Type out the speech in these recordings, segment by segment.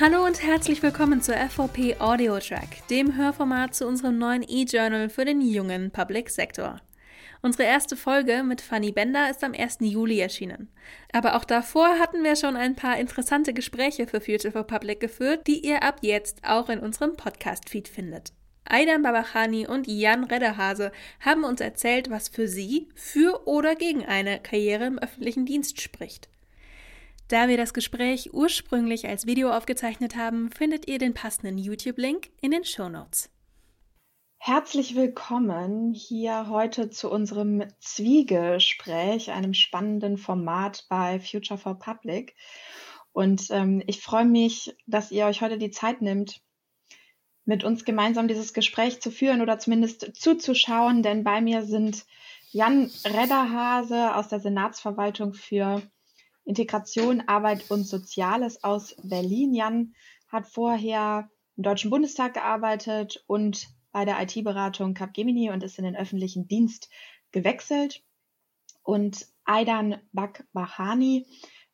Hallo und herzlich willkommen zur FVP Audio Track, dem Hörformat zu unserem neuen E-Journal für den jungen Public Sector. Unsere erste Folge mit Fanny Bender ist am 1. Juli erschienen. Aber auch davor hatten wir schon ein paar interessante Gespräche für Future for Public geführt, die ihr ab jetzt auch in unserem Podcast-Feed findet. Aidan Babachani und Jan Redderhase haben uns erzählt, was für sie für oder gegen eine Karriere im öffentlichen Dienst spricht. Da wir das Gespräch ursprünglich als Video aufgezeichnet haben, findet ihr den passenden YouTube-Link in den Show Notes. Herzlich willkommen hier heute zu unserem Zwiegespräch, einem spannenden Format bei Future for Public. Und ähm, ich freue mich, dass ihr euch heute die Zeit nimmt, mit uns gemeinsam dieses Gespräch zu führen oder zumindest zuzuschauen, denn bei mir sind Jan Redderhase aus der Senatsverwaltung für Integration, Arbeit und Soziales aus Berlin. Jan hat vorher im Deutschen Bundestag gearbeitet und bei der IT-Beratung Capgemini und ist in den öffentlichen Dienst gewechselt. Und Aidan Bakbahani,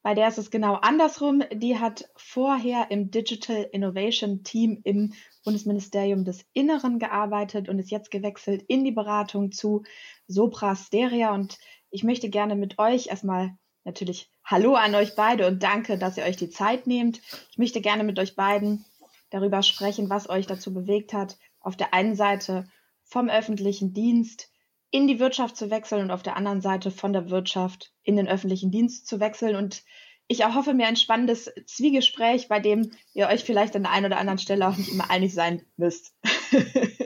bei der ist es genau andersrum. Die hat vorher im Digital Innovation Team im Bundesministerium des Inneren gearbeitet und ist jetzt gewechselt in die Beratung zu Sopra Steria. Und ich möchte gerne mit euch erstmal natürlich Hallo an euch beide und danke, dass ihr euch die Zeit nehmt. Ich möchte gerne mit euch beiden darüber sprechen, was euch dazu bewegt hat, auf der einen Seite vom öffentlichen Dienst in die Wirtschaft zu wechseln und auf der anderen Seite von der Wirtschaft in den öffentlichen Dienst zu wechseln. Und ich erhoffe mir ein spannendes Zwiegespräch, bei dem ihr euch vielleicht an der einen oder anderen Stelle auch nicht immer einig sein müsst.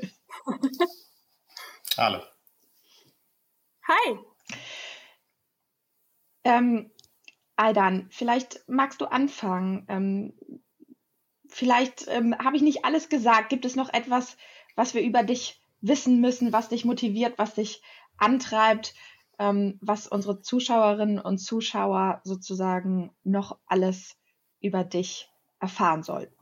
Hallo. Hi. Ähm, Aidan, vielleicht magst du anfangen. Ähm, vielleicht ähm, habe ich nicht alles gesagt. Gibt es noch etwas, was wir über dich wissen müssen, was dich motiviert, was dich antreibt, ähm, was unsere Zuschauerinnen und Zuschauer sozusagen noch alles über dich erfahren sollten?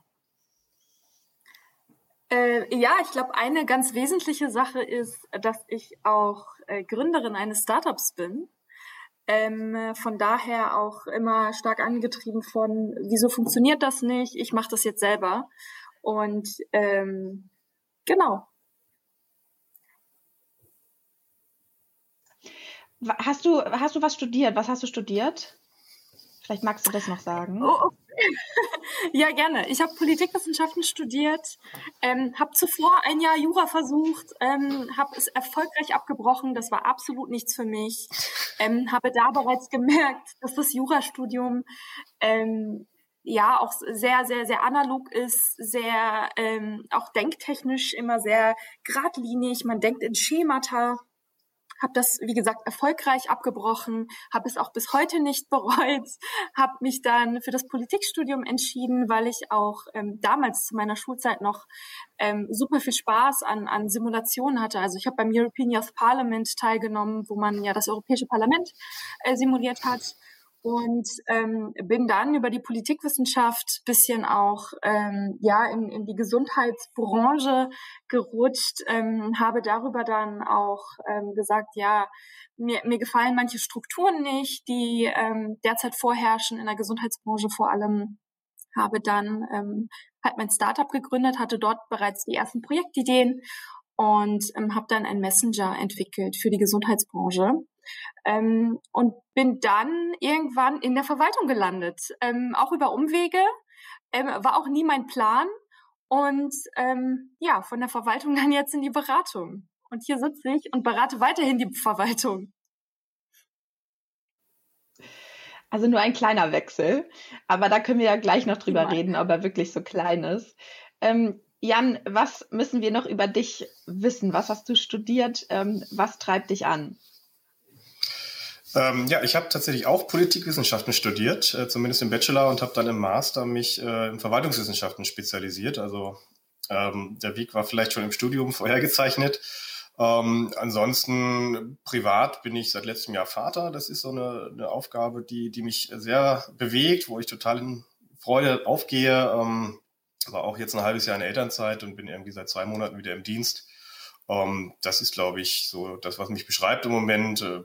Äh, ja, ich glaube, eine ganz wesentliche Sache ist, dass ich auch äh, Gründerin eines Startups bin. Ähm, von daher auch immer stark angetrieben von, wieso funktioniert das nicht? Ich mache das jetzt selber. Und ähm, genau. Hast du, hast du was studiert? Was hast du studiert? Vielleicht magst du das noch sagen. Oh, okay. Ja, gerne. Ich habe Politikwissenschaften studiert, ähm, habe zuvor ein Jahr Jura versucht, ähm, habe es erfolgreich abgebrochen. Das war absolut nichts für mich. Ähm, habe da bereits gemerkt, dass das Jurastudium ähm, ja auch sehr, sehr, sehr analog ist, sehr ähm, auch denktechnisch immer sehr geradlinig. Man denkt in Schemata habe das, wie gesagt, erfolgreich abgebrochen, habe es auch bis heute nicht bereut, habe mich dann für das Politikstudium entschieden, weil ich auch ähm, damals zu meiner Schulzeit noch ähm, super viel Spaß an, an Simulationen hatte. Also ich habe beim European Youth Parliament teilgenommen, wo man ja das Europäische Parlament äh, simuliert hat und ähm, bin dann über die Politikwissenschaft bisschen auch ähm, ja in, in die Gesundheitsbranche gerutscht, ähm, habe darüber dann auch ähm, gesagt, ja, mir, mir gefallen manche Strukturen nicht, die ähm, derzeit vorherrschen in der Gesundheitsbranche vor allem. Habe dann ähm, halt mein Startup gegründet, hatte dort bereits die ersten Projektideen und ähm, habe dann ein Messenger entwickelt für die Gesundheitsbranche ähm, und bin dann irgendwann in der Verwaltung gelandet, ähm, auch über Umwege, ähm, war auch nie mein Plan und ähm, ja, von der Verwaltung dann jetzt in die Beratung. Und hier sitze ich und berate weiterhin die Verwaltung. Also nur ein kleiner Wechsel, aber da können wir ja gleich noch drüber ja. reden, ob er wirklich so klein ist. Ähm, Jan, was müssen wir noch über dich wissen? Was hast du studiert? Ähm, was treibt dich an? Ähm, ja, ich habe tatsächlich auch Politikwissenschaften studiert, äh, zumindest im Bachelor und habe dann im Master mich äh, in Verwaltungswissenschaften spezialisiert. Also ähm, der Weg war vielleicht schon im Studium vorhergezeichnet. Ähm, ansonsten privat bin ich seit letztem Jahr Vater. Das ist so eine, eine Aufgabe, die, die mich sehr bewegt, wo ich total in Freude aufgehe. Ähm, war auch jetzt ein halbes Jahr in Elternzeit und bin irgendwie seit zwei Monaten wieder im Dienst. Ähm, das ist, glaube ich, so das, was mich beschreibt im Moment. Äh,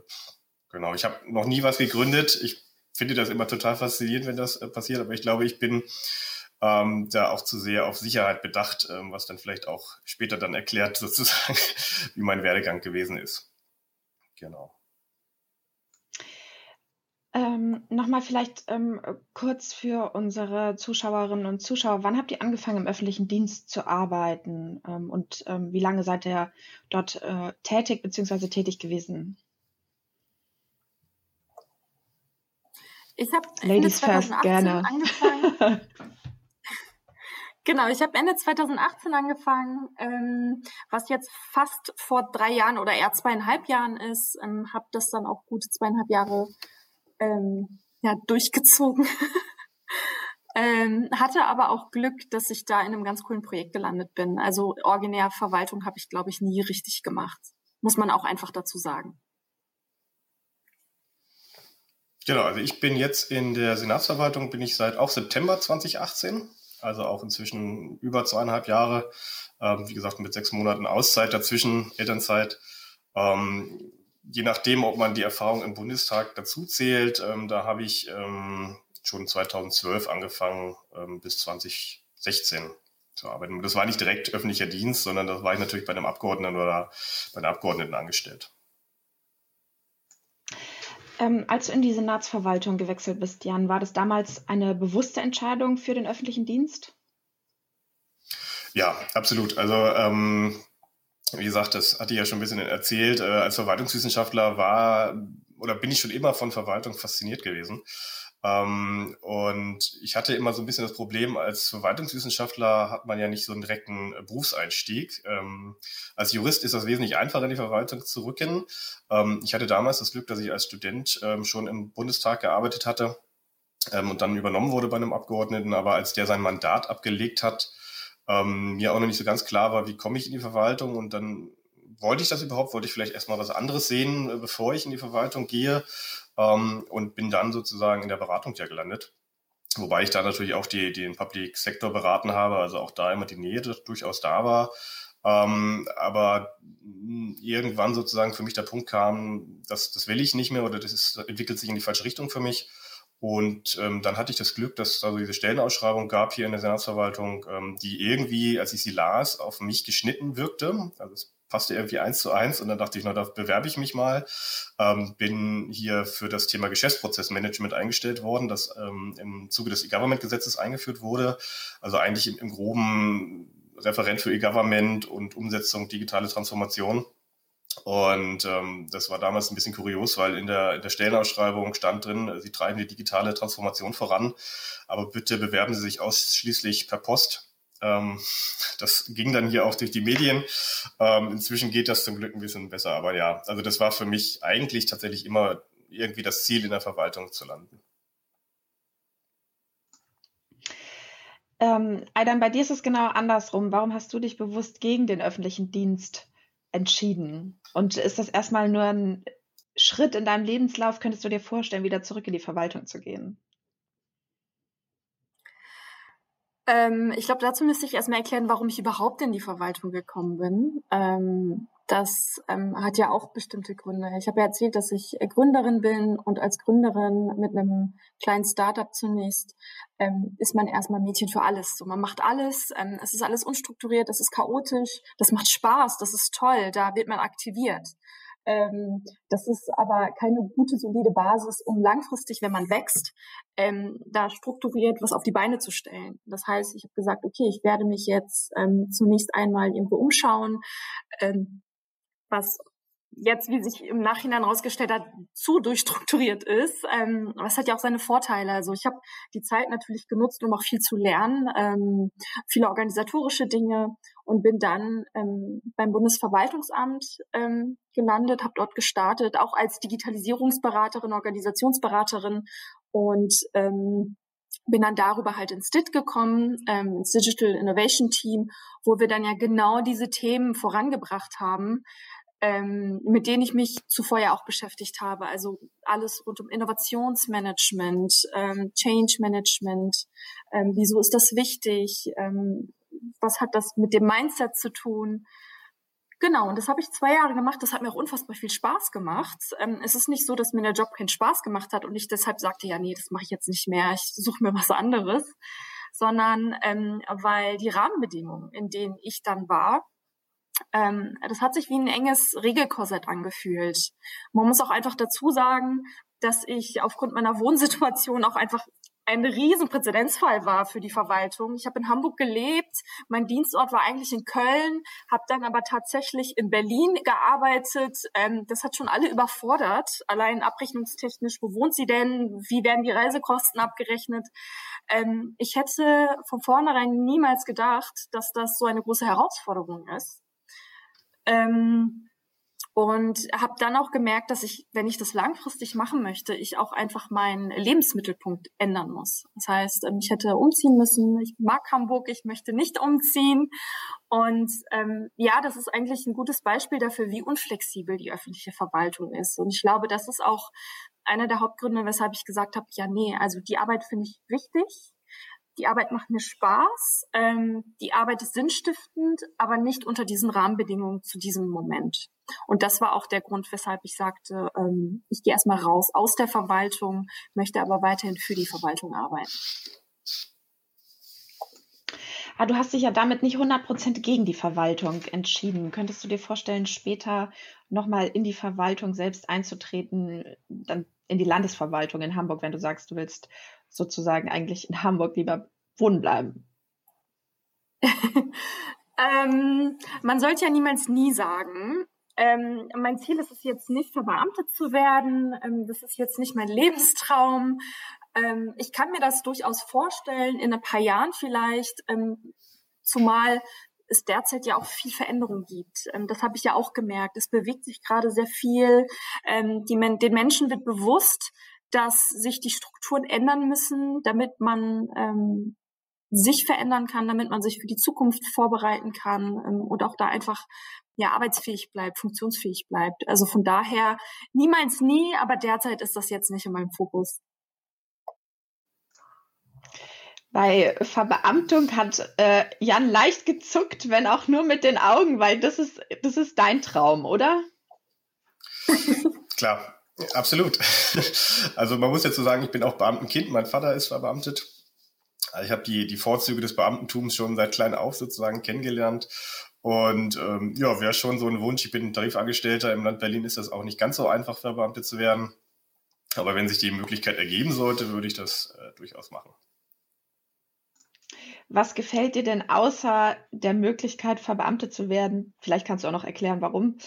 Genau, ich habe noch nie was gegründet. Ich finde das immer total faszinierend, wenn das äh, passiert, aber ich glaube, ich bin ähm, da auch zu sehr auf Sicherheit bedacht, ähm, was dann vielleicht auch später dann erklärt sozusagen, wie mein Werdegang gewesen ist. Genau. Ähm, Nochmal vielleicht ähm, kurz für unsere Zuschauerinnen und Zuschauer. Wann habt ihr angefangen, im öffentlichen Dienst zu arbeiten? Ähm, und ähm, wie lange seid ihr dort äh, tätig bzw. tätig gewesen? Ich habe Ende 2018 gerne. angefangen. genau, ich habe Ende 2018 angefangen, ähm, was jetzt fast vor drei Jahren oder eher zweieinhalb Jahren ist. Ähm, habe das dann auch gute zweieinhalb Jahre ähm, ja, durchgezogen. ähm, hatte aber auch Glück, dass ich da in einem ganz coolen Projekt gelandet bin. Also originär Verwaltung habe ich, glaube ich, nie richtig gemacht. Muss man auch einfach dazu sagen. Genau, also ich bin jetzt in der Senatsverwaltung, bin ich seit auch September 2018, also auch inzwischen über zweieinhalb Jahre, ähm, wie gesagt mit sechs Monaten Auszeit dazwischen, Elternzeit. Ähm, je nachdem, ob man die Erfahrung im Bundestag dazu zählt, ähm, da habe ich ähm, schon 2012 angefangen ähm, bis 2016 zu arbeiten. Das war nicht direkt öffentlicher Dienst, sondern das war ich natürlich bei einem Abgeordneten oder bei einer Abgeordneten angestellt. Ähm, als du in die Senatsverwaltung gewechselt bist, Jan, war das damals eine bewusste Entscheidung für den öffentlichen Dienst? Ja, absolut. Also ähm, wie gesagt, das hatte ich ja schon ein bisschen erzählt. Äh, als Verwaltungswissenschaftler war oder bin ich schon immer von Verwaltung fasziniert gewesen. Ähm, und ich hatte immer so ein bisschen das Problem, als Verwaltungswissenschaftler hat man ja nicht so einen direkten Berufseinstieg. Ähm, als Jurist ist das wesentlich einfacher, in die Verwaltung zu rücken. Ähm, ich hatte damals das Glück, dass ich als Student ähm, schon im Bundestag gearbeitet hatte ähm, und dann übernommen wurde bei einem Abgeordneten. Aber als der sein Mandat abgelegt hat, ähm, mir auch noch nicht so ganz klar war, wie komme ich in die Verwaltung und dann wollte ich das überhaupt, wollte ich vielleicht erstmal was anderes sehen, äh, bevor ich in die Verwaltung gehe ähm, und bin dann sozusagen in der Beratung ja gelandet. Wobei ich da natürlich auch die, den Public Sector beraten habe, also auch da immer die Nähe durchaus da war. Ähm, aber irgendwann sozusagen für mich der Punkt kam, dass das will ich nicht mehr oder das ist, entwickelt sich in die falsche Richtung für mich. Und ähm, dann hatte ich das Glück, dass es also diese Stellenausschreibung gab hier in der Senatsverwaltung, ähm, die irgendwie, als ich sie las, auf mich geschnitten wirkte. Also es passte irgendwie eins zu eins und dann dachte ich, na, da bewerbe ich mich mal. Ähm, bin hier für das Thema Geschäftsprozessmanagement eingestellt worden, das ähm, im Zuge des E-Government-Gesetzes eingeführt wurde. Also eigentlich im, im groben Referent für E-Government und Umsetzung digitale Transformation. Und ähm, das war damals ein bisschen kurios, weil in der, in der Stellenausschreibung stand drin, Sie treiben die digitale Transformation voran, aber bitte bewerben Sie sich ausschließlich per Post. Ähm, das ging dann hier auch durch die Medien. Ähm, inzwischen geht das zum Glück ein bisschen besser, aber ja, also das war für mich eigentlich tatsächlich immer irgendwie das Ziel, in der Verwaltung zu landen. Ähm, Aidan, bei dir ist es genau andersrum. Warum hast du dich bewusst gegen den öffentlichen Dienst entschieden? Und ist das erstmal nur ein Schritt in deinem Lebenslauf? Könntest du dir vorstellen, wieder zurück in die Verwaltung zu gehen? Ähm, ich glaube, dazu müsste ich erstmal erklären, warum ich überhaupt in die Verwaltung gekommen bin. Ähm, das ähm, hat ja auch bestimmte Gründe. Ich habe ja erzählt, dass ich äh, Gründerin bin und als Gründerin mit einem kleinen Startup zunächst ähm, ist man erstmal Mädchen für alles. So, man macht alles, ähm, es ist alles unstrukturiert, es ist chaotisch, das macht Spaß, das ist toll, da wird man aktiviert. Ähm, das ist aber keine gute, solide Basis, um langfristig, wenn man wächst, ähm, da strukturiert was auf die Beine zu stellen. Das heißt, ich habe gesagt, okay, ich werde mich jetzt ähm, zunächst einmal irgendwo umschauen, ähm, was jetzt, wie sich im Nachhinein herausgestellt hat, zu durchstrukturiert ist. Ähm, aber es hat ja auch seine Vorteile. Also ich habe die Zeit natürlich genutzt, um auch viel zu lernen, ähm, viele organisatorische Dinge und bin dann ähm, beim Bundesverwaltungsamt ähm, gelandet, habe dort gestartet, auch als Digitalisierungsberaterin, Organisationsberaterin und ähm, bin dann darüber halt ins DIT gekommen, ähm, ins Digital Innovation Team, wo wir dann ja genau diese Themen vorangebracht haben, ähm, mit denen ich mich zuvor ja auch beschäftigt habe. Also alles rund um Innovationsmanagement, ähm, Change Management, ähm, wieso ist das wichtig, ähm, was hat das mit dem Mindset zu tun. Genau, und das habe ich zwei Jahre gemacht. Das hat mir auch unfassbar viel Spaß gemacht. Ähm, es ist nicht so, dass mir der Job keinen Spaß gemacht hat und ich deshalb sagte, ja, nee, das mache ich jetzt nicht mehr. Ich suche mir was anderes sondern ähm, weil die Rahmenbedingungen, in denen ich dann war, ähm, das hat sich wie ein enges Regelkorsett angefühlt. Man muss auch einfach dazu sagen, dass ich aufgrund meiner Wohnsituation auch einfach ein riesen Präzedenzfall war für die Verwaltung. Ich habe in Hamburg gelebt, mein Dienstort war eigentlich in Köln, habe dann aber tatsächlich in Berlin gearbeitet. Ähm, das hat schon alle überfordert, allein abrechnungstechnisch. Wo wohnt sie denn? Wie werden die Reisekosten abgerechnet? Ähm, ich hätte von vornherein niemals gedacht, dass das so eine große Herausforderung ist. Ähm, und habe dann auch gemerkt, dass ich, wenn ich das langfristig machen möchte, ich auch einfach meinen Lebensmittelpunkt ändern muss. Das heißt, ähm, ich hätte umziehen müssen. Ich mag Hamburg, ich möchte nicht umziehen. Und ähm, ja, das ist eigentlich ein gutes Beispiel dafür, wie unflexibel die öffentliche Verwaltung ist. Und ich glaube, das ist auch einer der Hauptgründe, weshalb ich gesagt habe, ja, nee, also die Arbeit finde ich wichtig die Arbeit macht mir Spaß, ähm, die Arbeit ist sinnstiftend, aber nicht unter diesen Rahmenbedingungen zu diesem Moment. Und das war auch der Grund, weshalb ich sagte, ähm, ich gehe erstmal raus aus der Verwaltung, möchte aber weiterhin für die Verwaltung arbeiten. Ah, du hast dich ja damit nicht 100% gegen die Verwaltung entschieden. Könntest du dir vorstellen, später nochmal in die Verwaltung selbst einzutreten, dann in die Landesverwaltung in Hamburg, wenn du sagst, du willst sozusagen eigentlich in Hamburg lieber wohnen bleiben? ähm, man sollte ja niemals nie sagen. Ähm, mein Ziel ist es jetzt nicht, verbeamtet zu werden. Ähm, das ist jetzt nicht mein Lebenstraum. Ähm, ich kann mir das durchaus vorstellen, in ein paar Jahren vielleicht, ähm, zumal es derzeit ja auch viel Veränderung gibt. Ähm, das habe ich ja auch gemerkt. Es bewegt sich gerade sehr viel. Den Menschen wird bewusst, dass sich die Strukturen ändern müssen, damit man ähm, sich verändern kann, damit man sich für die Zukunft vorbereiten kann ähm, und auch da einfach ja arbeitsfähig bleibt, funktionsfähig bleibt. Also von daher niemals nie, aber derzeit ist das jetzt nicht in meinem Fokus. Bei Verbeamtung hat äh, Jan leicht gezuckt, wenn auch nur mit den Augen, weil das ist, das ist dein Traum, oder? Klar, Absolut. Also man muss jetzt so sagen, ich bin auch Beamtenkind. Mein Vater ist verbeamtet. Ich habe die, die Vorzüge des Beamtentums schon seit klein auf sozusagen kennengelernt. Und ähm, ja, wäre schon so ein Wunsch. Ich bin Tarifangestellter. Im Land Berlin ist das auch nicht ganz so einfach, verbeamtet zu werden. Aber wenn sich die Möglichkeit ergeben sollte, würde ich das äh, durchaus machen. Was gefällt dir denn außer der Möglichkeit, verbeamtet zu werden? Vielleicht kannst du auch noch erklären, warum.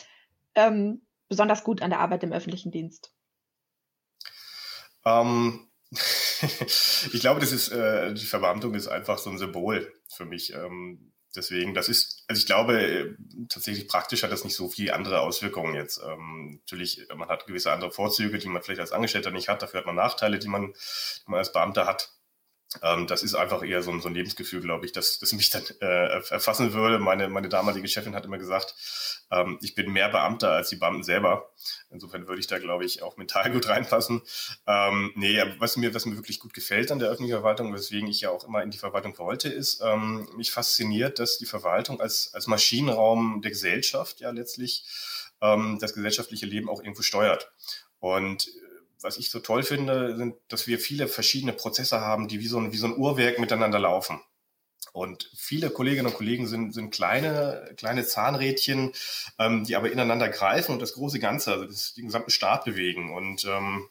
Ähm, besonders gut an der Arbeit im öffentlichen Dienst? Ähm, ich glaube, das ist äh, die Verbeamtung ist einfach so ein Symbol für mich. Ähm, deswegen, das ist, also ich glaube, äh, tatsächlich praktisch hat das nicht so viele andere Auswirkungen jetzt. Ähm, natürlich, man hat gewisse andere Vorzüge, die man vielleicht als Angestellter nicht hat. Dafür hat man Nachteile, die man, die man als Beamter hat. Ähm, das ist einfach eher so ein, so ein Lebensgefühl, glaube ich, dass das mich dann äh, erfassen würde. Meine, meine damalige Chefin hat immer gesagt, ähm, ich bin mehr Beamter als die Beamten selber. Insofern würde ich da, glaube ich, auch mental gut reinpassen. Ähm, nee, was mir, was mir wirklich gut gefällt an der öffentlichen Verwaltung, weswegen ich ja auch immer in die Verwaltung wollte, ist, ähm, mich fasziniert, dass die Verwaltung als, als Maschinenraum der Gesellschaft ja letztlich ähm, das gesellschaftliche Leben auch irgendwo steuert. Und was ich so toll finde, sind, dass wir viele verschiedene Prozesse haben, die wie so ein, wie so ein Uhrwerk miteinander laufen. Und viele Kolleginnen und Kollegen sind, sind kleine, kleine Zahnrädchen, ähm, die aber ineinander greifen und das große Ganze, also das, den gesamten Staat bewegen. Und ähm,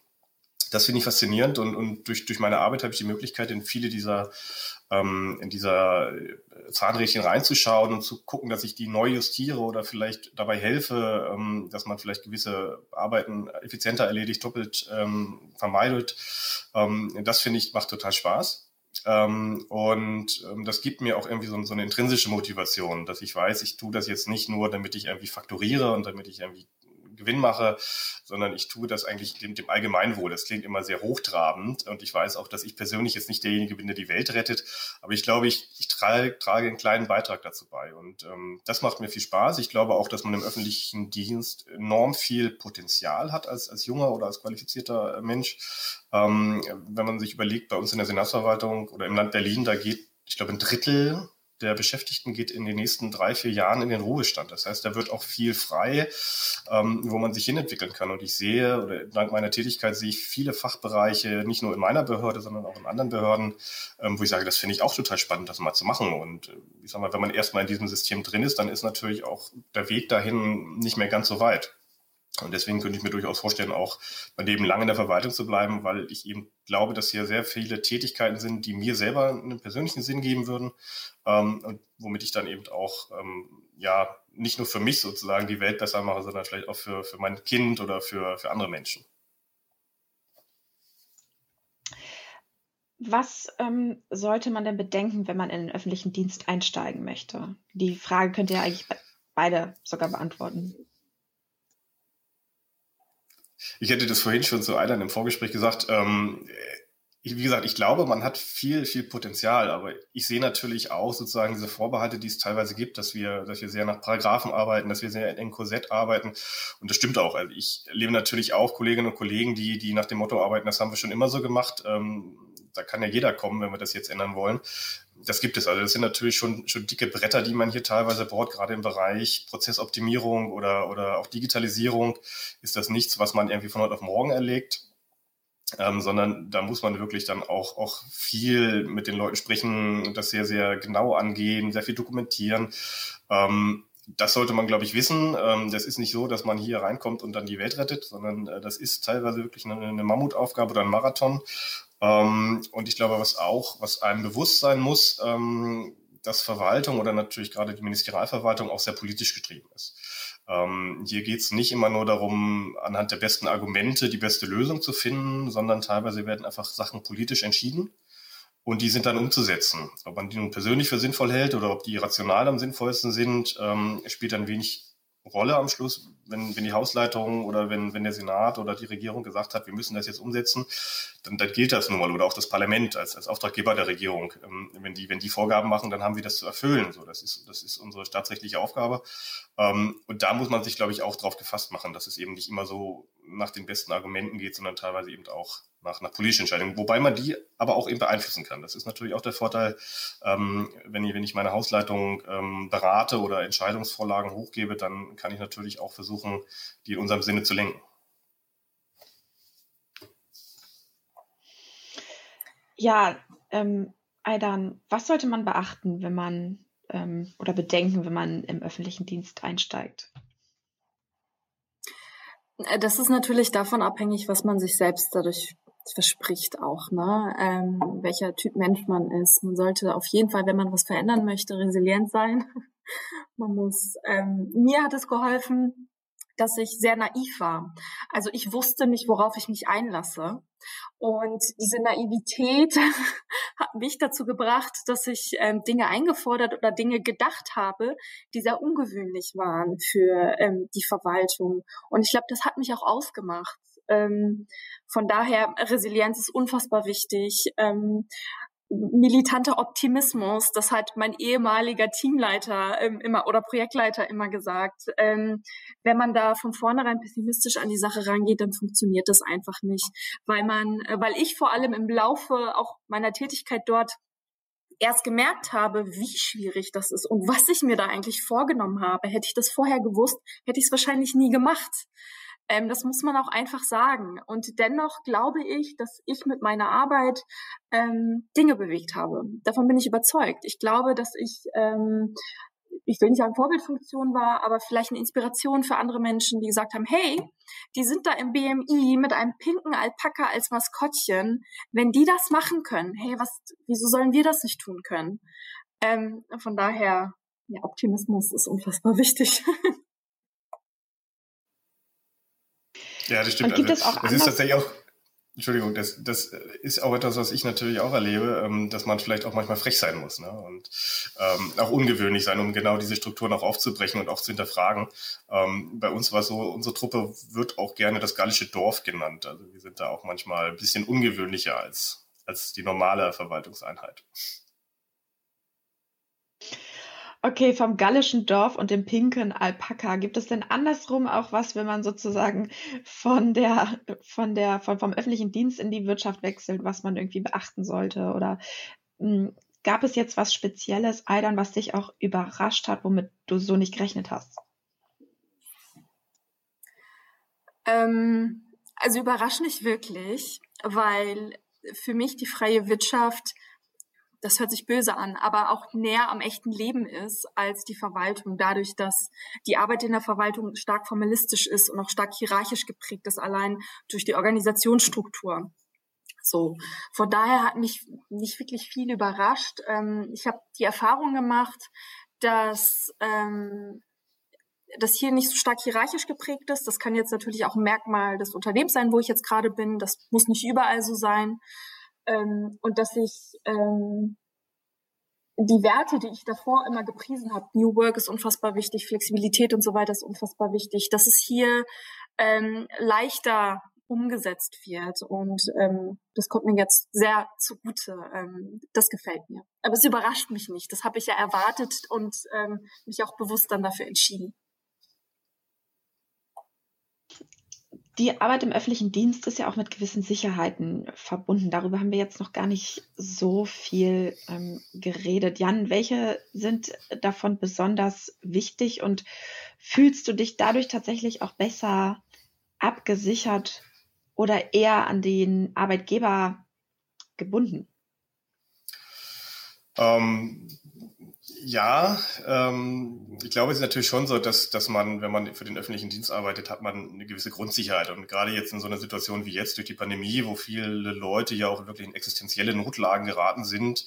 das finde ich faszinierend und, und durch, durch meine Arbeit habe ich die Möglichkeit, in viele dieser, ähm, in dieser äh, Zahnrädchen reinzuschauen und zu gucken, dass ich die neu justiere oder vielleicht dabei helfe, ähm, dass man vielleicht gewisse Arbeiten effizienter erledigt, doppelt ähm, vermeidet. Ähm, das finde ich, macht total Spaß. Ähm, und ähm, das gibt mir auch irgendwie so, so, eine intrinsische Motivation, dass ich weiß, ich tue das jetzt nicht nur, damit ich irgendwie fakturiere und damit ich irgendwie Gewinn mache, sondern ich tue das eigentlich dem, dem Allgemeinwohl. Das klingt immer sehr hochtrabend und ich weiß auch, dass ich persönlich jetzt nicht derjenige bin, der die Welt rettet, aber ich glaube, ich, ich trage, trage einen kleinen Beitrag dazu bei und ähm, das macht mir viel Spaß. Ich glaube auch, dass man im öffentlichen Dienst enorm viel Potenzial hat als, als junger oder als qualifizierter Mensch. Ähm, wenn man sich überlegt, bei uns in der Senatsverwaltung oder im Land Berlin, da geht, ich glaube, ein Drittel der Beschäftigten geht in den nächsten drei, vier Jahren in den Ruhestand. Das heißt, da wird auch viel frei, ähm, wo man sich hinentwickeln kann. Und ich sehe, oder dank meiner Tätigkeit sehe ich viele Fachbereiche, nicht nur in meiner Behörde, sondern auch in anderen Behörden, ähm, wo ich sage, das finde ich auch total spannend, das mal zu machen. Und äh, ich sag mal, wenn man erstmal in diesem System drin ist, dann ist natürlich auch der Weg dahin nicht mehr ganz so weit. Und deswegen könnte ich mir durchaus vorstellen, auch mein Leben lang in der Verwaltung zu bleiben, weil ich eben glaube, dass hier sehr viele Tätigkeiten sind, die mir selber einen persönlichen Sinn geben würden ähm, und womit ich dann eben auch ähm, ja nicht nur für mich sozusagen die Welt besser mache, sondern vielleicht auch für, für mein Kind oder für, für andere Menschen. Was ähm, sollte man denn bedenken, wenn man in den öffentlichen Dienst einsteigen möchte? Die Frage könnt ihr eigentlich beide sogar beantworten. Ich hätte das vorhin schon zu Eilern im Vorgespräch gesagt. Ähm, wie gesagt, ich glaube, man hat viel, viel Potenzial, aber ich sehe natürlich auch sozusagen diese Vorbehalte, die es teilweise gibt, dass wir, dass wir sehr nach Paragraphen arbeiten, dass wir sehr in Korsett arbeiten. Und das stimmt auch. Also ich lebe natürlich auch Kolleginnen und Kollegen, die, die nach dem Motto arbeiten, das haben wir schon immer so gemacht. Ähm, da kann ja jeder kommen, wenn wir das jetzt ändern wollen das gibt es. Also das sind natürlich schon, schon dicke Bretter, die man hier teilweise baut, gerade im Bereich Prozessoptimierung oder, oder auch Digitalisierung ist das nichts, was man irgendwie von heute auf morgen erlegt. Ähm, sondern da muss man wirklich dann auch, auch viel mit den Leuten sprechen, das sehr, sehr genau angehen, sehr viel dokumentieren. Ähm, das sollte man, glaube ich, wissen. Ähm, das ist nicht so, dass man hier reinkommt und dann die Welt rettet, sondern äh, das ist teilweise wirklich eine, Mammutaufgabe oder ein Marathon. Ähm, und ich glaube, was auch, was einem bewusst sein muss, ähm, dass Verwaltung oder natürlich gerade die Ministerialverwaltung auch sehr politisch getrieben ist. Ähm, hier geht es nicht immer nur darum, anhand der besten Argumente die beste Lösung zu finden, sondern teilweise werden einfach Sachen politisch entschieden und die sind dann umzusetzen. Ob man die nun persönlich für sinnvoll hält oder ob die rational am sinnvollsten sind, ähm, spielt dann wenig Rolle am Schluss, wenn, wenn die Hausleitung oder wenn, wenn der Senat oder die Regierung gesagt hat, wir müssen das jetzt umsetzen, dann, dann gilt das nun mal. Oder auch das Parlament als, als Auftraggeber der Regierung. Ähm, wenn, die, wenn die Vorgaben machen, dann haben wir das zu erfüllen. So, das, ist, das ist unsere staatsrechtliche Aufgabe. Ähm, und da muss man sich, glaube ich, auch drauf gefasst machen, dass es eben nicht immer so nach den besten Argumenten geht, sondern teilweise eben auch nach, nach politischen Entscheidungen, wobei man die aber auch eben beeinflussen kann. Das ist natürlich auch der Vorteil, ähm, wenn, ich, wenn ich meine Hausleitung ähm, berate oder Entscheidungsvorlagen hochgebe, dann kann ich natürlich auch versuchen, die in unserem Sinne zu lenken. Ja, ähm, Aidan, was sollte man beachten, wenn man ähm, oder bedenken, wenn man im öffentlichen Dienst einsteigt? Äh, das ist natürlich davon abhängig, was man sich selbst dadurch verspricht auch, ne? Ähm, welcher Typ Mensch man ist. Man sollte auf jeden Fall, wenn man was verändern möchte, resilient sein. man muss. Ähm, mir hat es geholfen, dass ich sehr naiv war. Also ich wusste nicht, worauf ich mich einlasse. Und diese Naivität hat mich dazu gebracht, dass ich ähm, Dinge eingefordert oder Dinge gedacht habe, die sehr ungewöhnlich waren für ähm, die Verwaltung. Und ich glaube, das hat mich auch ausgemacht. Ähm, von daher, Resilienz ist unfassbar wichtig. Ähm, militanter Optimismus, das hat mein ehemaliger Teamleiter ähm, immer oder Projektleiter immer gesagt. Ähm, wenn man da von vornherein pessimistisch an die Sache rangeht, dann funktioniert das einfach nicht, weil man, äh, weil ich vor allem im Laufe auch meiner Tätigkeit dort erst gemerkt habe, wie schwierig das ist und was ich mir da eigentlich vorgenommen habe. Hätte ich das vorher gewusst, hätte ich es wahrscheinlich nie gemacht. Ähm, das muss man auch einfach sagen. Und dennoch glaube ich, dass ich mit meiner Arbeit ähm, Dinge bewegt habe. Davon bin ich überzeugt. Ich glaube, dass ich, ähm, ich will nicht sagen Vorbildfunktion war, aber vielleicht eine Inspiration für andere Menschen, die gesagt haben, hey, die sind da im BMI mit einem pinken Alpaka als Maskottchen. Wenn die das machen können, hey, was, wieso sollen wir das nicht tun können? Ähm, von daher, ja, Optimismus ist unfassbar wichtig. Ja, das stimmt. Und gibt also, es auch das ist tatsächlich auch, Entschuldigung, das, das ist auch etwas, was ich natürlich auch erlebe, ähm, dass man vielleicht auch manchmal frech sein muss ne? und ähm, auch ungewöhnlich sein, um genau diese Strukturen auch aufzubrechen und auch zu hinterfragen. Ähm, bei uns war es so, unsere Truppe wird auch gerne das gallische Dorf genannt. Also wir sind da auch manchmal ein bisschen ungewöhnlicher als, als die normale Verwaltungseinheit. Okay, vom gallischen Dorf und dem pinken Alpaka. Gibt es denn andersrum auch was, wenn man sozusagen von der, von der, von, vom öffentlichen Dienst in die Wirtschaft wechselt, was man irgendwie beachten sollte? Oder mh, hm, gab es jetzt was Spezielles, Aidan, was dich auch überrascht hat, womit du so nicht gerechnet hast? Ähm, also überrascht nicht wirklich, weil für mich die freie Wirtschaft das hört sich böse an, aber auch näher am echten Leben ist als die Verwaltung, dadurch, dass die Arbeit in der Verwaltung stark formalistisch ist und auch stark hierarchisch geprägt ist, allein durch die Organisationsstruktur. So, von daher hat mich nicht wirklich viel überrascht. Ähm, ich habe die Erfahrung gemacht, dass ähm, das hier nicht so stark hierarchisch geprägt ist. Das kann jetzt natürlich auch ein Merkmal des Unternehmens sein, wo ich jetzt gerade bin. Das muss nicht überall so sein ähm, und dass ich ähm, die Werte, die ich davor immer gepriesen habe, New Work ist unfassbar wichtig, Flexibilität und so weiter ist unfassbar wichtig, dass es hier ähm, leichter umgesetzt wird und ähm, das kommt mir jetzt sehr zugute. Ähm, das gefällt mir. Aber es überrascht mich nicht. Das habe ich ja erwartet und ähm, mich auch bewusst dann dafür entschieden. Die Arbeit im öffentlichen Dienst ist ja auch mit gewissen Sicherheiten verbunden. Darüber haben wir jetzt noch gar nicht so viel ähm, geredet. Jan, welche sind davon besonders wichtig und fühlst du dich dadurch tatsächlich auch besser abgesichert oder eher an den Arbeitgeber gebunden? Ähm, ja, ähm, ich glaube, es ist natürlich schon so, dass, dass man, wenn man für den öffentlichen Dienst arbeitet, hat man eine gewisse Grundsicherheit. Und gerade jetzt in so einer Situation wie jetzt durch die Pandemie, wo viele Leute ja auch wirklich in existenzielle Notlagen geraten sind,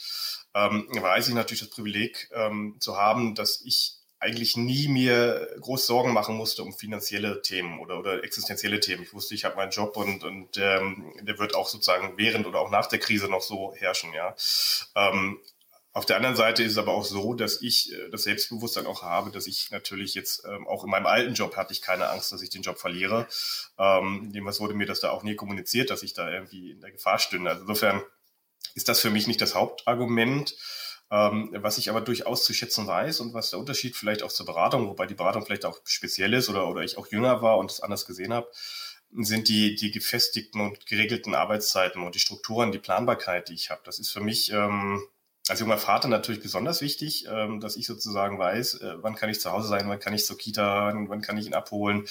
ähm, weiß ich natürlich das Privileg ähm, zu haben, dass ich eigentlich nie mir groß Sorgen machen musste um finanzielle Themen oder, oder existenzielle Themen. Ich wusste, ich habe meinen Job und, und ähm, der wird auch sozusagen während oder auch nach der Krise noch so herrschen. Ja. Ähm, auf der anderen Seite ist es aber auch so, dass ich äh, das Selbstbewusstsein auch habe, dass ich natürlich jetzt ähm, auch in meinem alten Job hatte ich keine Angst, dass ich den Job verliere. Ähm, was wurde mir das da auch nie kommuniziert, dass ich da irgendwie in der Gefahr stünde. Also insofern ist das für mich nicht das Hauptargument. Ähm, was ich aber durchaus zu schätzen weiß und was der Unterschied vielleicht auch zur Beratung, wobei die Beratung vielleicht auch speziell ist oder, oder ich auch jünger war und es anders gesehen habe, sind die, die gefestigten und geregelten Arbeitszeiten und die Strukturen, die Planbarkeit, die ich habe. Das ist für mich ähm, als junger Vater natürlich besonders wichtig, ähm, dass ich sozusagen weiß, äh, wann kann ich zu Hause sein, wann kann ich zur Kita, wann kann ich ihn abholen.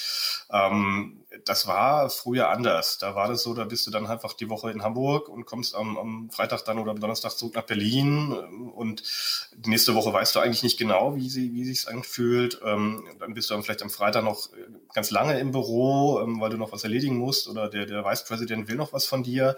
Ähm, das war früher anders. Da war das so, da bist du dann einfach die Woche in Hamburg und kommst am, am Freitag dann oder am Donnerstag zurück nach Berlin ähm, und die nächste Woche weißt du eigentlich nicht genau, wie sie, wie sich's anfühlt. Ähm, dann bist du dann vielleicht am Freitag noch äh, ganz lange im Büro, ähm, weil du noch was erledigen musst oder der, der Vice President will noch was von dir.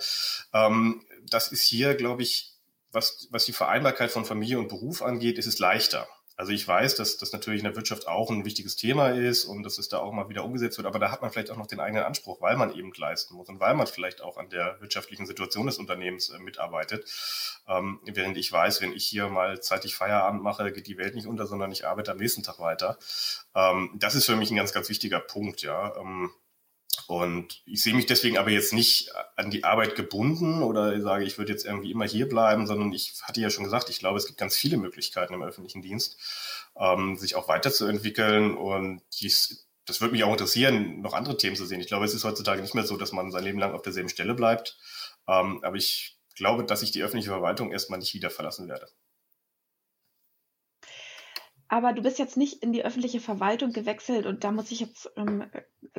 Ähm, das ist hier, glaube ich, was, was die Vereinbarkeit von Familie und Beruf angeht, ist es leichter. Also ich weiß, dass das natürlich in der Wirtschaft auch ein wichtiges Thema ist und dass es da auch mal wieder umgesetzt wird, aber da hat man vielleicht auch noch den eigenen Anspruch, weil man eben leisten muss und weil man vielleicht auch an der wirtschaftlichen Situation des Unternehmens äh, mitarbeitet. Ähm, während ich weiß, wenn ich hier mal zeitig Feierabend mache, geht die Welt nicht unter, sondern ich arbeite am nächsten Tag weiter. Ähm, das ist für mich ein ganz, ganz wichtiger Punkt, ja. Ähm, und ich sehe mich deswegen aber jetzt nicht an die Arbeit gebunden oder sage, ich würde jetzt irgendwie immer hier bleiben, sondern ich hatte ja schon gesagt, ich glaube, es gibt ganz viele Möglichkeiten im öffentlichen Dienst, ähm, sich auch weiterzuentwickeln. Und dies, das würde mich auch interessieren, noch andere Themen zu sehen. Ich glaube, es ist heutzutage nicht mehr so, dass man sein Leben lang auf derselben Stelle bleibt. Ähm, aber ich glaube, dass ich die öffentliche Verwaltung erstmal nicht wieder verlassen werde aber du bist jetzt nicht in die öffentliche Verwaltung gewechselt und da muss ich jetzt ähm,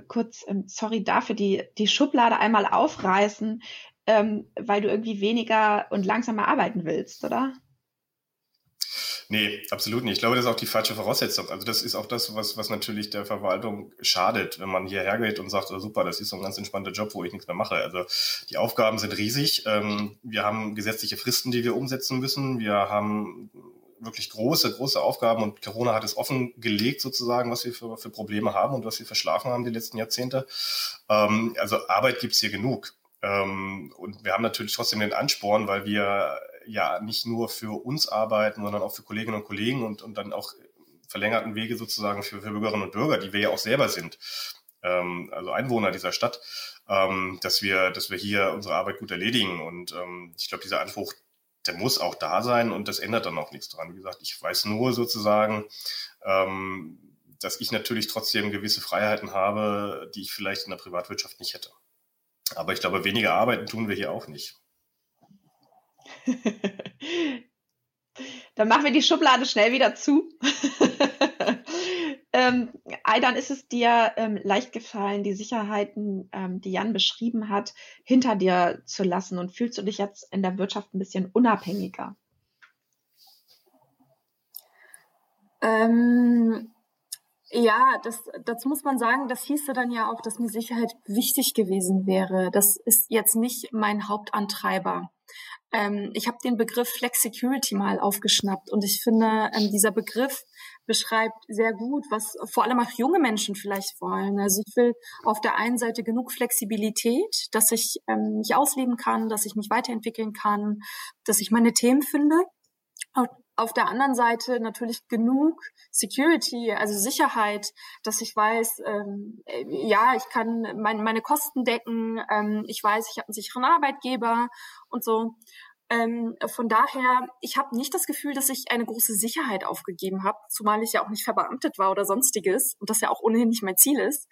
kurz, ähm, sorry dafür, die, die Schublade einmal aufreißen, ähm, weil du irgendwie weniger und langsamer arbeiten willst, oder? Nee, absolut nicht. Ich glaube, das ist auch die falsche Voraussetzung. Also das ist auch das, was, was natürlich der Verwaltung schadet, wenn man hierher geht und sagt, oh, super, das ist so ein ganz entspannter Job, wo ich nichts mehr mache. Also die Aufgaben sind riesig. Ähm, wir haben gesetzliche Fristen, die wir umsetzen müssen. Wir haben wirklich große, große Aufgaben und Corona hat es offengelegt sozusagen, was wir für, für Probleme haben und was wir verschlafen haben die letzten Jahrzehnte. Ähm, also Arbeit gibt's hier genug. Ähm, und wir haben natürlich trotzdem den Ansporn, weil wir ja nicht nur für uns arbeiten, sondern auch für Kolleginnen und Kollegen und, und dann auch verlängerten Wege sozusagen für, für Bürgerinnen und Bürger, die wir ja auch selber sind, ähm, also Einwohner dieser Stadt, ähm, dass wir, dass wir hier unsere Arbeit gut erledigen. Und ähm, ich glaube, dieser Anspruch, der muss auch da sein und das ändert dann auch nichts dran. Wie gesagt, ich weiß nur sozusagen, ähm, dass ich natürlich trotzdem gewisse Freiheiten habe, die ich vielleicht in der Privatwirtschaft nicht hätte. Aber ich glaube, weniger arbeiten tun wir hier auch nicht. dann machen wir die Schublade schnell wieder zu. ähm, Aidan, ist es dir ähm, leicht gefallen, die Sicherheiten, ähm, die Jan beschrieben hat, hinter dir zu lassen? Und fühlst du dich jetzt in der Wirtschaft ein bisschen unabhängiger? Ähm, ja, das, dazu muss man sagen, das hieße dann ja auch, dass mir Sicherheit wichtig gewesen wäre. Das ist jetzt nicht mein Hauptantreiber. Ähm, ich habe den Begriff Flex Security mal aufgeschnappt und ich finde, ähm, dieser Begriff beschreibt sehr gut, was vor allem auch junge Menschen vielleicht wollen. Also ich will auf der einen Seite genug Flexibilität, dass ich ähm, mich ausleben kann, dass ich mich weiterentwickeln kann, dass ich meine Themen finde auf der anderen Seite natürlich genug Security, also Sicherheit, dass ich weiß, ähm, äh, ja, ich kann mein, meine Kosten decken, ähm, ich weiß, ich habe einen sicheren Arbeitgeber und so. Ähm, von daher, ich habe nicht das Gefühl, dass ich eine große Sicherheit aufgegeben habe, zumal ich ja auch nicht verbeamtet war oder sonstiges und das ja auch ohnehin nicht mein Ziel ist,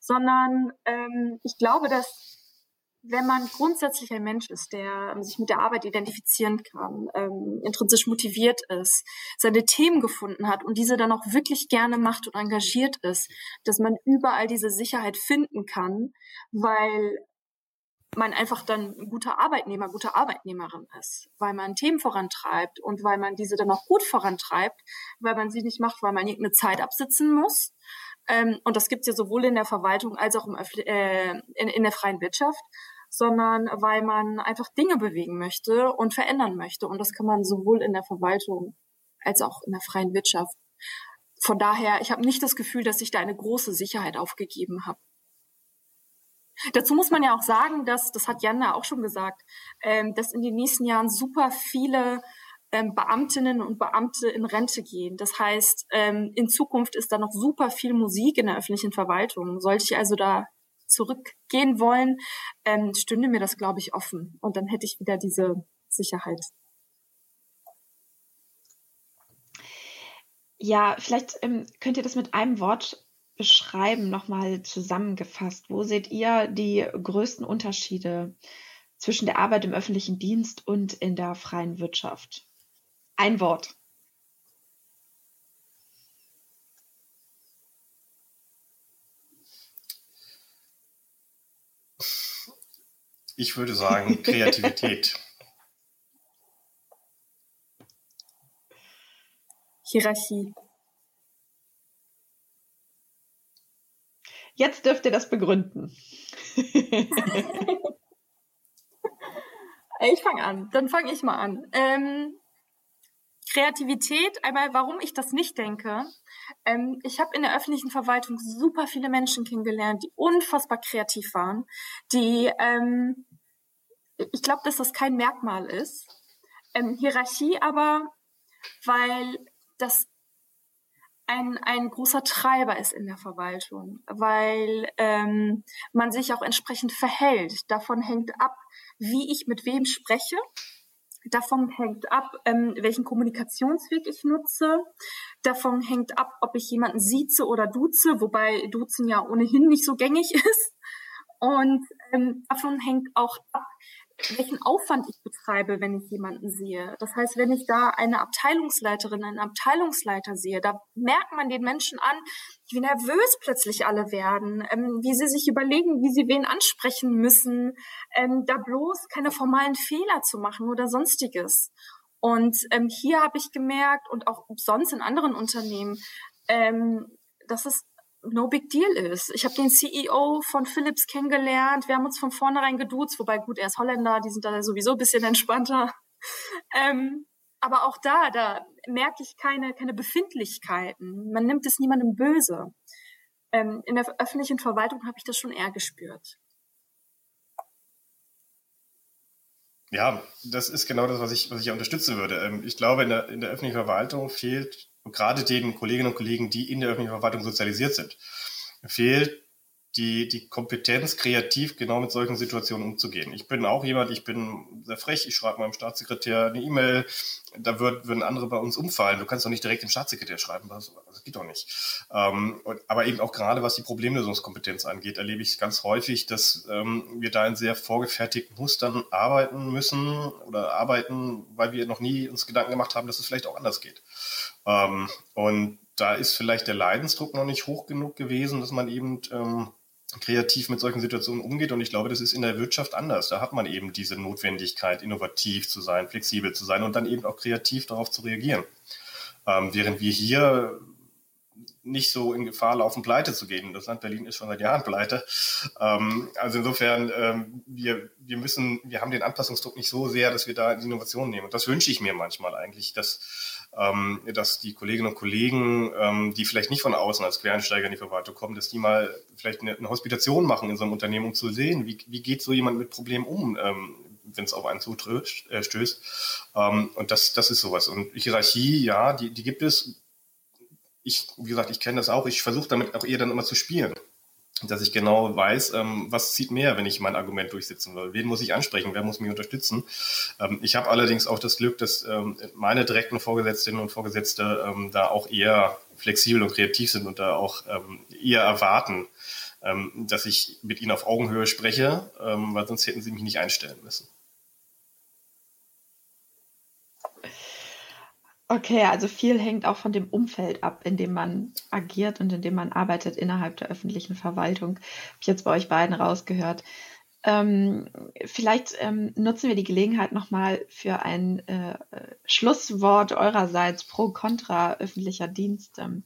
sondern ähm, ich glaube, dass wenn man grundsätzlich ein Mensch ist, der ähm, sich mit der Arbeit identifizieren kann, ähm, intrinsisch motiviert ist, seine Themen gefunden hat und diese dann auch wirklich gerne macht und engagiert ist, dass man überall diese Sicherheit finden kann, weil man einfach dann ein guter Arbeitnehmer, gute Arbeitnehmerin ist, weil man Themen vorantreibt und weil man diese dann auch gut vorantreibt, weil man sie nicht macht, weil man irgendeine Zeit absitzen muss. Ähm, und das gibt es ja sowohl in der Verwaltung als auch im äh, in, in der freien Wirtschaft sondern weil man einfach Dinge bewegen möchte und verändern möchte. Und das kann man sowohl in der Verwaltung als auch in der freien Wirtschaft. Von daher, ich habe nicht das Gefühl, dass ich da eine große Sicherheit aufgegeben habe. Dazu muss man ja auch sagen, dass, das hat Janna auch schon gesagt, ähm, dass in den nächsten Jahren super viele ähm, Beamtinnen und Beamte in Rente gehen. Das heißt, ähm, in Zukunft ist da noch super viel Musik in der öffentlichen Verwaltung. Sollte ich also da zurückgehen wollen, ähm, stünde mir das, glaube ich, offen. Und dann hätte ich wieder diese Sicherheit. Ja, vielleicht ähm, könnt ihr das mit einem Wort beschreiben, nochmal zusammengefasst. Wo seht ihr die größten Unterschiede zwischen der Arbeit im öffentlichen Dienst und in der freien Wirtschaft? Ein Wort. Ich würde sagen Kreativität. Hierarchie. Jetzt dürft ihr das begründen. ich fange an. Dann fange ich mal an. Ähm, Kreativität, einmal warum ich das nicht denke. Ähm, ich habe in der öffentlichen Verwaltung super viele Menschen kennengelernt, die unfassbar kreativ waren, die, ähm, ich glaube, dass das kein Merkmal ist. Ähm, Hierarchie aber, weil das ein, ein großer Treiber ist in der Verwaltung, weil ähm, man sich auch entsprechend verhält. Davon hängt ab, wie ich mit wem spreche Davon hängt ab, ähm, welchen Kommunikationsweg ich nutze. Davon hängt ab, ob ich jemanden sieze oder duze, wobei duzen ja ohnehin nicht so gängig ist. Und ähm, davon hängt auch ab, welchen Aufwand ich betreibe, wenn ich jemanden sehe. Das heißt, wenn ich da eine Abteilungsleiterin, einen Abteilungsleiter sehe, da merkt man den Menschen an, wie nervös plötzlich alle werden, ähm, wie sie sich überlegen, wie sie wen ansprechen müssen, ähm, da bloß keine formalen Fehler zu machen oder sonstiges. Und ähm, hier habe ich gemerkt und auch sonst in anderen Unternehmen, ähm, dass es no big deal ist. Ich habe den CEO von Philips kennengelernt. Wir haben uns von vornherein geduzt, wobei gut, er ist Holländer, die sind da sowieso ein bisschen entspannter. Ähm, aber auch da, da merke ich keine, keine Befindlichkeiten. Man nimmt es niemandem böse. Ähm, in der öffentlichen Verwaltung habe ich das schon eher gespürt. Ja, das ist genau das, was ich, was ich unterstützen würde. Ähm, ich glaube, in der, in der öffentlichen Verwaltung fehlt gerade den Kolleginnen und Kollegen, die in der öffentlichen Verwaltung sozialisiert sind, fehlt die, die Kompetenz, kreativ genau mit solchen Situationen umzugehen. Ich bin auch jemand, ich bin sehr frech, ich schreibe meinem Staatssekretär eine E-Mail, da wird, würden andere bei uns umfallen. Du kannst doch nicht direkt dem Staatssekretär schreiben, das, das geht doch nicht. Ähm, und, aber eben auch gerade was die Problemlösungskompetenz angeht, erlebe ich ganz häufig, dass ähm, wir da in sehr vorgefertigten Mustern arbeiten müssen oder arbeiten, weil wir noch nie uns Gedanken gemacht haben, dass es vielleicht auch anders geht. Ähm, und da ist vielleicht der Leidensdruck noch nicht hoch genug gewesen, dass man eben ähm, kreativ mit solchen Situationen umgeht. Und ich glaube, das ist in der Wirtschaft anders. Da hat man eben diese Notwendigkeit, innovativ zu sein, flexibel zu sein und dann eben auch kreativ darauf zu reagieren. Ähm, während wir hier nicht so in Gefahr laufen, pleite zu gehen. Das Land Berlin ist schon seit Jahren pleite. Ähm, also insofern, ähm, wir, wir müssen, wir haben den Anpassungsdruck nicht so sehr, dass wir da die Innovation nehmen. Und das wünsche ich mir manchmal eigentlich, dass ähm, dass die Kolleginnen und Kollegen, ähm, die vielleicht nicht von außen als Quereinsteiger in die Verwaltung kommen, dass die mal vielleicht eine, eine Hospitation machen in so einem Unternehmen, um zu sehen, wie, wie geht so jemand mit Problemen um, ähm, wenn es auf einen zustößt. Äh, ähm, und das, das ist sowas. Und Hierarchie, ja, die, die gibt es. Ich, wie gesagt, ich kenne das auch. Ich versuche damit auch eher dann immer zu spielen dass ich genau weiß, ähm, was zieht mehr, wenn ich mein Argument durchsetzen will. Wen muss ich ansprechen? Wer muss mich unterstützen? Ähm, ich habe allerdings auch das Glück, dass ähm, meine direkten Vorgesetzten und Vorgesetzte ähm, da auch eher flexibel und kreativ sind und da auch ähm, eher erwarten, ähm, dass ich mit ihnen auf Augenhöhe spreche, weil sonst hätten sie mich nicht einstellen müssen. Okay, also viel hängt auch von dem Umfeld ab, in dem man agiert und in dem man arbeitet innerhalb der öffentlichen Verwaltung. Habe ich jetzt bei euch beiden rausgehört. Ähm, vielleicht ähm, nutzen wir die Gelegenheit nochmal für ein äh, Schlusswort eurerseits pro contra öffentlicher Dienst. Ähm,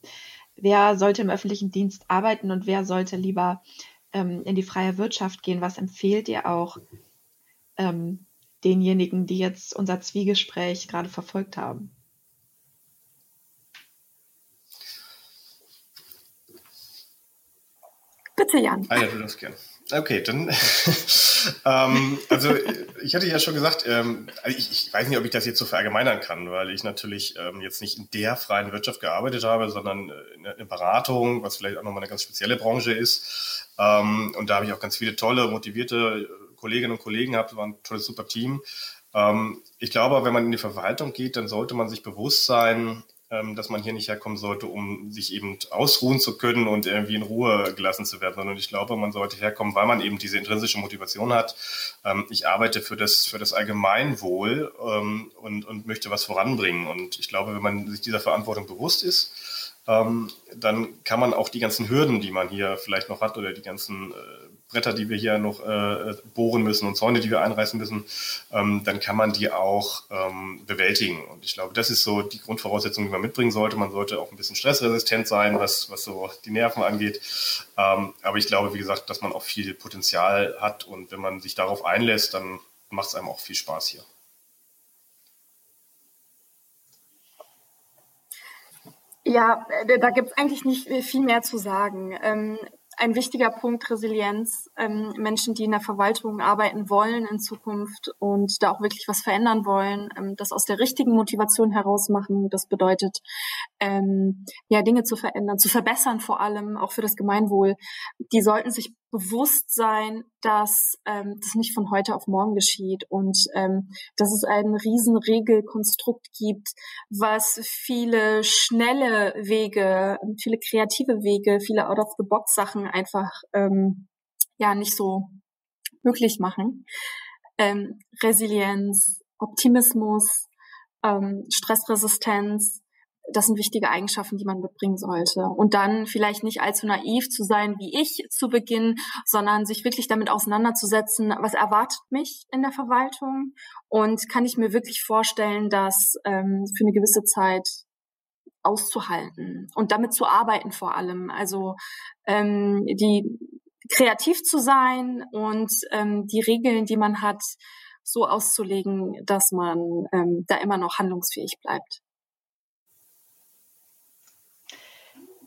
wer sollte im öffentlichen Dienst arbeiten und wer sollte lieber ähm, in die freie Wirtschaft gehen? Was empfehlt ihr auch ähm, denjenigen, die jetzt unser Zwiegespräch gerade verfolgt haben? Bitte, Jan. Ah ja, du darfst gern. Okay, dann, ähm, also ich hatte ja schon gesagt, ähm, ich, ich, weiß nicht, ob ich das jetzt so verallgemeinern kann, weil ich natürlich ähm, jetzt nicht in der freien Wirtschaft gearbeitet habe, sondern in der Beratung, was vielleicht auch nochmal eine ganz spezielle Branche ist. Ähm, und da habe ich auch ganz viele tolle, motivierte Kolleginnen und Kollegen gehabt, war ein tolles, super Team. Ähm, ich glaube, wenn man in die Verwaltung geht, dann sollte man sich bewusst sein, dass man hier nicht herkommen sollte, um sich eben ausruhen zu können und irgendwie in Ruhe gelassen zu werden, sondern ich glaube, man sollte herkommen, weil man eben diese intrinsische Motivation hat. Ähm, ich arbeite für das, für das Allgemeinwohl ähm, und, und möchte was voranbringen. Und ich glaube, wenn man sich dieser Verantwortung bewusst ist, dann kann man auch die ganzen Hürden, die man hier vielleicht noch hat oder die ganzen äh, Bretter, die wir hier noch äh, bohren müssen und Zäune, die wir einreißen müssen, ähm, dann kann man die auch ähm, bewältigen. Und ich glaube, das ist so die Grundvoraussetzung, die man mitbringen sollte. Man sollte auch ein bisschen stressresistent sein, was, was so die Nerven angeht. Ähm, aber ich glaube, wie gesagt, dass man auch viel Potenzial hat und wenn man sich darauf einlässt, dann macht es einem auch viel Spaß hier. Ja, äh, da gibt es eigentlich nicht viel mehr zu sagen. Ein wichtiger Punkt Resilienz. Ähm, Menschen, die in der Verwaltung arbeiten wollen in Zukunft und da auch wirklich was verändern wollen, ähm, das aus der richtigen Motivation heraus machen. Das bedeutet, ähm, ja, Dinge zu verändern, zu verbessern vor allem, auch für das Gemeinwohl. Die sollten sich bewusst sein, dass ähm, das nicht von heute auf morgen geschieht und ähm, dass es ein riesen Regelkonstrukt gibt, was viele schnelle Wege, viele kreative Wege, viele Out-of-the-Box-Sachen einfach ähm, ja nicht so möglich machen. Ähm, Resilienz, Optimismus, ähm, Stressresistenz, das sind wichtige Eigenschaften, die man mitbringen sollte. Und dann vielleicht nicht allzu naiv zu sein wie ich zu Beginn, sondern sich wirklich damit auseinanderzusetzen, was erwartet mich in der Verwaltung und kann ich mir wirklich vorstellen, das ähm, für eine gewisse Zeit auszuhalten und damit zu arbeiten vor allem. Also ähm, die kreativ zu sein und ähm, die Regeln, die man hat, so auszulegen, dass man ähm, da immer noch handlungsfähig bleibt.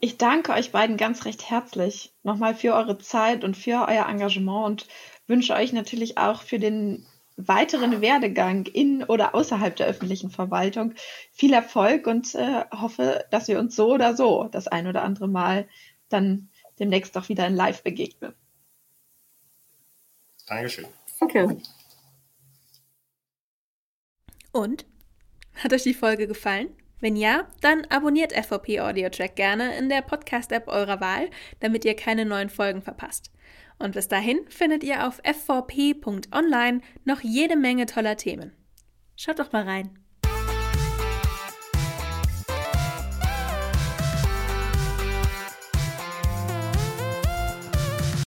Ich danke euch beiden ganz recht herzlich nochmal für eure Zeit und für euer Engagement und wünsche euch natürlich auch für den weiteren Werdegang in oder außerhalb der öffentlichen Verwaltung viel Erfolg und äh, hoffe, dass wir uns so oder so das ein oder andere Mal dann demnächst auch wieder in Live begegne. Dankeschön. Danke. Und? Hat euch die Folge gefallen? Wenn ja, dann abonniert FVP Audio Track gerne in der Podcast-App eurer Wahl, damit ihr keine neuen Folgen verpasst. Und bis dahin findet ihr auf fvp.online noch jede Menge toller Themen. Schaut doch mal rein.